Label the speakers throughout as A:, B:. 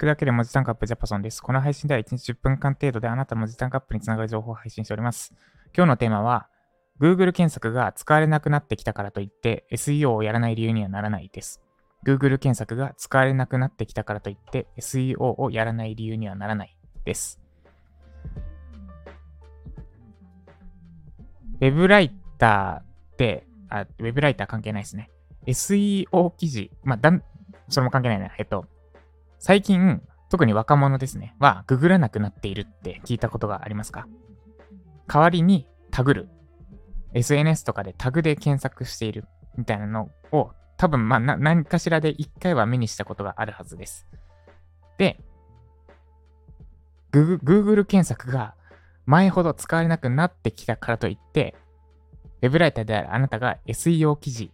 A: くだけで文字単価アップジャパソンです。この配信では1日10分間程度であなたの文字単価アップにつながる情報を配信しております。今日のテーマは、Google 検索が使われなくなってきたからといって SEO をやらない理由にはならないです。Google 検索が使われなくなってきたからといって SEO をやらない理由にはならないです。ウェブライターって、あ、ウェブライター関係ないですね。SEO 記事、まあ、だん、それも関係ないな。えっと、最近、特に若者ですね、は、ググらなくなっているって聞いたことがありますか？代わりにタグる。SNS とかでタグで検索しているみたいなのを、多分、まあ、何かしらで一回は目にしたことがあるはずです。で、Google 検索が前ほど使われなくなってきたからといって、ウェブライターであるあなたが SEO 記事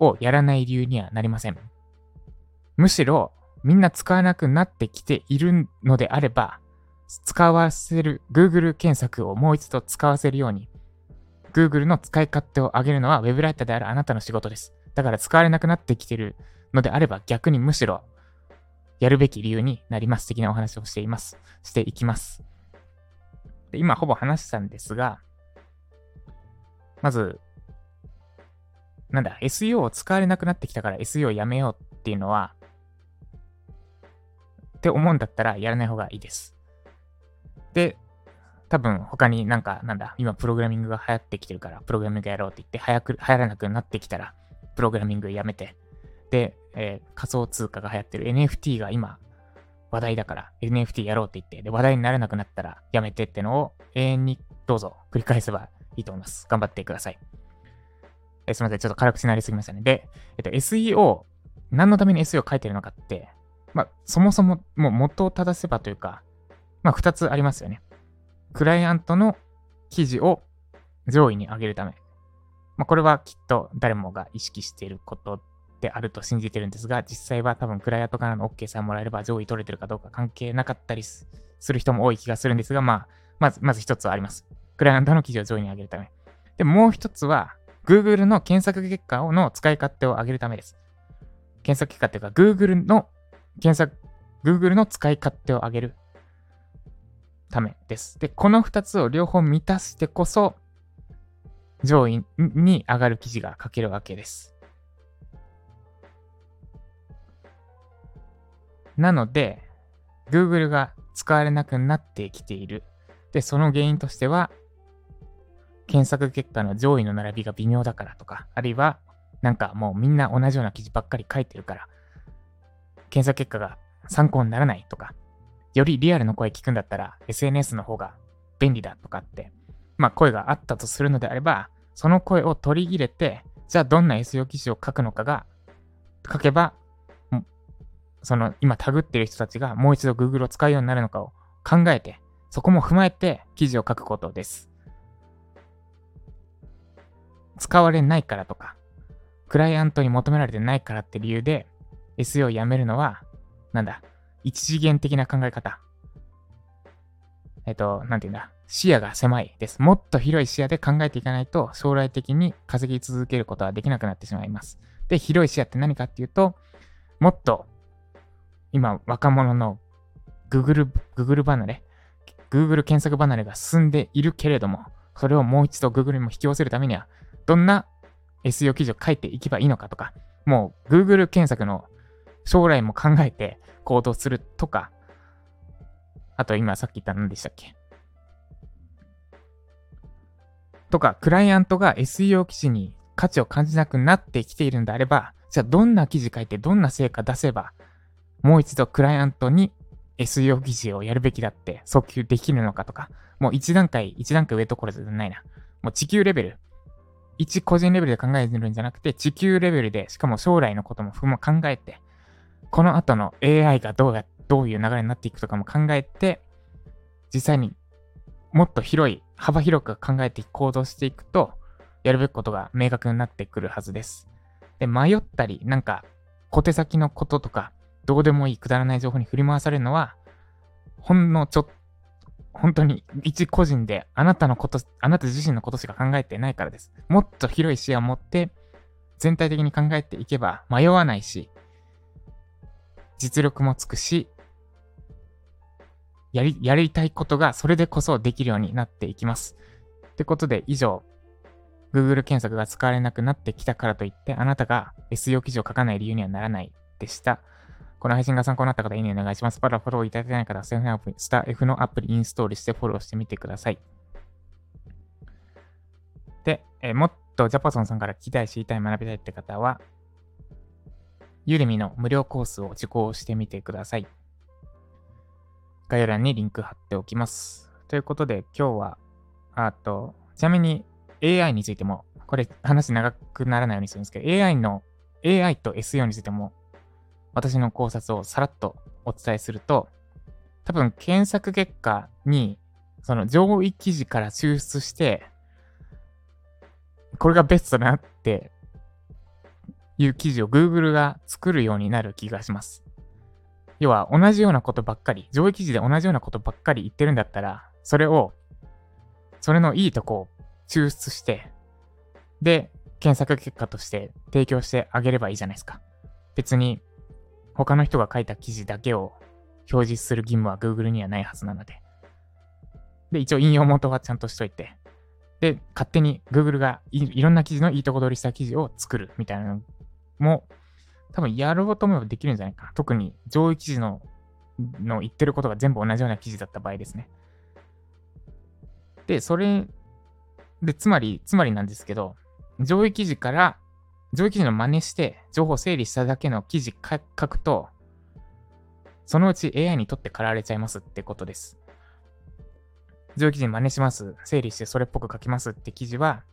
A: をやらない理由にはなりません。むしろ、みんな使わなくなってきているのであれば、使わせる、Google 検索をもう一度使わせるように、Google の使い勝手を上げるのは Web ライターであるあなたの仕事です。だから使われなくなってきているのであれば逆にむしろやるべき理由になります的なお話をしています。していきます。で今ほぼ話したんですが、まず、なんだ、SEO を使われなくなってきたから SEO をやめようっていうのは、って思うんだったらやらない方がいいです。で、多分他になんか、なんだ、今プログラミングが流行ってきてるから、プログラミングやろうって言って、早く、流行らなくなってきたら、プログラミングやめて、で、えー、仮想通貨が流行ってる NFT が今、話題だから NFT やろうって言って、で、話題にならなくなったらやめてってのを永遠にどうぞ繰り返せばいいと思います。頑張ってください。えすみません。ちょっと辛口になりすぎましたね。で、えっと、SEO、何のために SEO 書いてるのかって、まあ、そもそももう元を正せばというか、まあ、二つありますよね。クライアントの記事を上位に上げるため。まあ、これはきっと誰もが意識していることであると信じてるんですが、実際は多分クライアントからの OK さえもらえれば上位取れてるかどうか関係なかったりする人も多い気がするんですが、まあ、まず、まず一つはあります。クライアントの記事を上位に上げるため。で、もう一つは、Google の検索結果の使い勝手を上げるためです。検索結果っていうか、Google の検索、Google の使い勝手を上げるためです。で、この2つを両方満たしてこそ、上位に上がる記事が書けるわけです。なので、Google が使われなくなってきている。で、その原因としては、検索結果の上位の並びが微妙だからとか、あるいは、なんかもうみんな同じような記事ばっかり書いてるから、検索結果が参考にならないとか、よりリアルの声聞くんだったら SNS の方が便利だとかって、まあ声があったとするのであれば、その声を取り入れて、じゃあどんな SEO 記事を書くのかが、書けば、その今タグってる人たちがもう一度 Google を使うようになるのかを考えて、そこも踏まえて記事を書くことです。使われないからとか、クライアントに求められてないからって理由で SEO をやめるのは、なんだ、一次元的な考え方。えっと、なんていうんだ、視野が狭いです。もっと広い視野で考えていかないと、将来的に稼ぎ続けることはできなくなってしまいます。で、広い視野って何かっていうと、もっと、今、若者の Google、Google 離れ、Google 検索離れが進んでいるけれども、それをもう一度 Google にも引き寄せるためには、どんな SEO 記事を書いていけばいいのかとか、もう Google 検索の将来も考えて行動するとか、あと今さっき言った何でしたっけ？とか、クライアントが SEO 記事に価値を感じなくなってきているんであれば、じゃあどんな記事書いてどんな成果出せば、もう一度クライアントに SEO 記事をやるべきだって訴求できるのかとか、もう一段階、一段階上ところじゃないな。もう地球レベル。一個人レベルで考えてるんじゃなくて、地球レベルで、しかも将来のことも含む考えて、この後の AI がどうや、どういう流れになっていくとかも考えて、実際にもっと広い、幅広く考えて行動していくと、やるべきことが明確になってくるはずです。で、迷ったり、なんか、小手先のこととか、どうでもいいくだらない情報に振り回されるのは、ほんのちょっと、本当に一個人であなたのこと、あなた自身のことしか考えてないからです。もっと広い視野を持って全体的に考えていけば迷わないし、実力もつくし、やり、やりたいことがそれでこそできるようになっていきます。ってことで、以上、Google 検索が使われなくなってきたからといって、あなたが SEO 記事を書かない理由にはならないでした。この配信が参考になった方、いいねお願いします。まだフォローいただいてない方、スタ F のアプリインストールしてフォローしてみてください。で、え、もっとジャパソンさんから聞きたい、知りたい、学びたいって方は、ユーレミの無料コースを受講してみてください。概要欄にリンク貼っておきます。ということで、今日は、あと、ちなみに AI についても、これ話長くならないようにするんですけど、AI の、AI と SEO についても、私の考察をさらっとお伝えすると、多分検索結果に、その上位記事から抽出して、これがベストだなっていう記事を Google が作るようになる気がします。要は同じようなことばっかり、上位記事で同じようなことばっかり言ってるんだったら、それを、それのいいとこを抽出して、で、検索結果として提供してあげればいいじゃないですか。別に、他の人が書いた記事だけを表示する義務は Google にはないはずなので。で、一応引用元はちゃんとしといて。で、勝手に Google がいろんな記事のいいとこ取りした記事を作るみたいなも、多分やろうと思えばできるんじゃないかな。特に上位記事のの言ってることが全部同じような記事だった場合ですね。で、それ、で、つまり、つまりなんですけど、上位記事から、上位記事の真似して情報整理しただけの記事書くと、そのうち AI にとってかられちゃいますってことです。上位記事真似します。整理してそれっぽく書きますって記事は、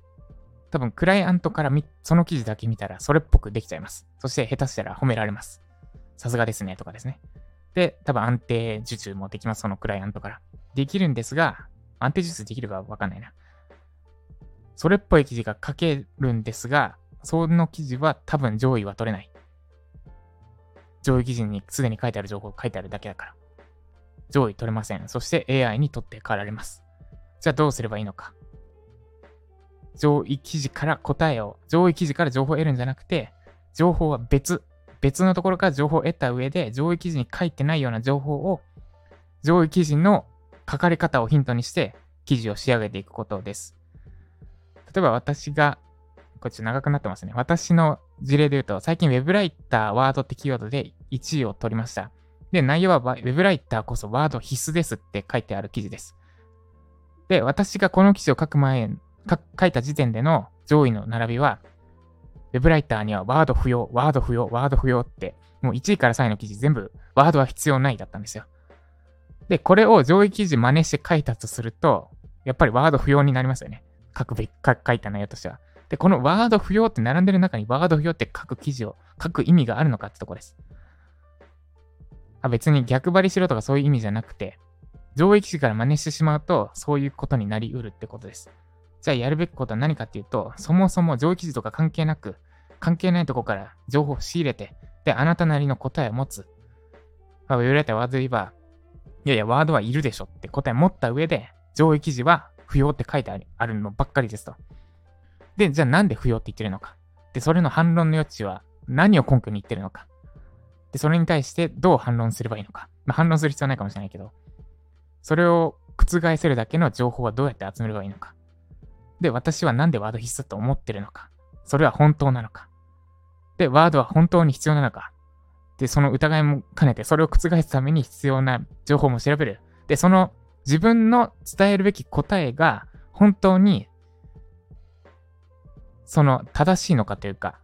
A: 多分クライアントからその記事だけ見たらそれっぽくできちゃいます。そして下手したら褒められます。さすがですねとかですね。で、多分安定受注もできます。そのクライアントから。できるんですが、安定受注できるかわかんないな。それっぽい記事が書けるんですが、その記事は多分上位は取れない。上位記事にすでに書いてある情報書いてあるだけだから。上位取れません。そして AI に取って代わられます。じゃあどうすればいいのか。上位記事から答えを、上位記事から情報を得るんじゃなくて、情報は別、別のところから情報を得た上で、上位記事に書いてないような情報を、上位記事の書かれ方をヒントにして、記事を仕上げていくことです。例えば私が、こっち長くなってますね。私の事例で言うと、最近 Web ライター、ワードってキーワードで1位を取りました。で、内容は Web ライターこそワード必須ですって書いてある記事です。で、私がこの記事を書く前書いた時点での上位の並びは、ウェブライターにはワード不要、ワード不要、ワード不要って、もう1位から3位の記事全部ワードは必要ないだったんですよ。で、これを上位記事真似して書いたとすると、やっぱりワード不要になりますよね。書くべき、書いた内容としては。で、このワード不要って並んでる中にワード不要って書く記事を書く意味があるのかってとこです。あ別に逆張りしろとかそういう意味じゃなくて、上位記事から真似してしまうと、そういうことになりうるってことです。じゃあやるべきことは何かっていうと、そもそも上位記事とか関係なく、関係ないとこから情報を仕入れて、で、あなたなりの答えを持つ。まあ、言われたワード言えば、いやいや、ワードはいるでしょって答え持った上で、上位記事は不要って書いてあるのばっかりですと。で、じゃあなんで不要って言ってるのか。で、それの反論の余地は何を根拠に言ってるのか。で、それに対してどう反論すればいいのか。まあ、反論する必要はないかもしれないけど、それを覆せるだけの情報はどうやって集めればいいのか。で、私はなんでワード必須と思ってるのか？それは本当なのか？で、ワードは本当に必要なのか？で、その疑いも兼ねて、それを覆すために必要な情報も調べる。で、その自分の伝えるべき答えが本当に、その正しいのかというか、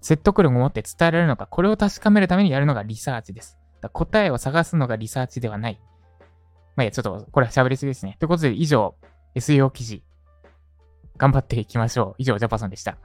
A: 説得力を持って伝えられるのか、これを確かめるためにやるのがリサーチです。答えを探すのがリサーチではない。まあいや、ちょっとこれは喋りすぎですね。ということで以上、SEO 記事頑張っていきましょう。以上、ジャパソンでした。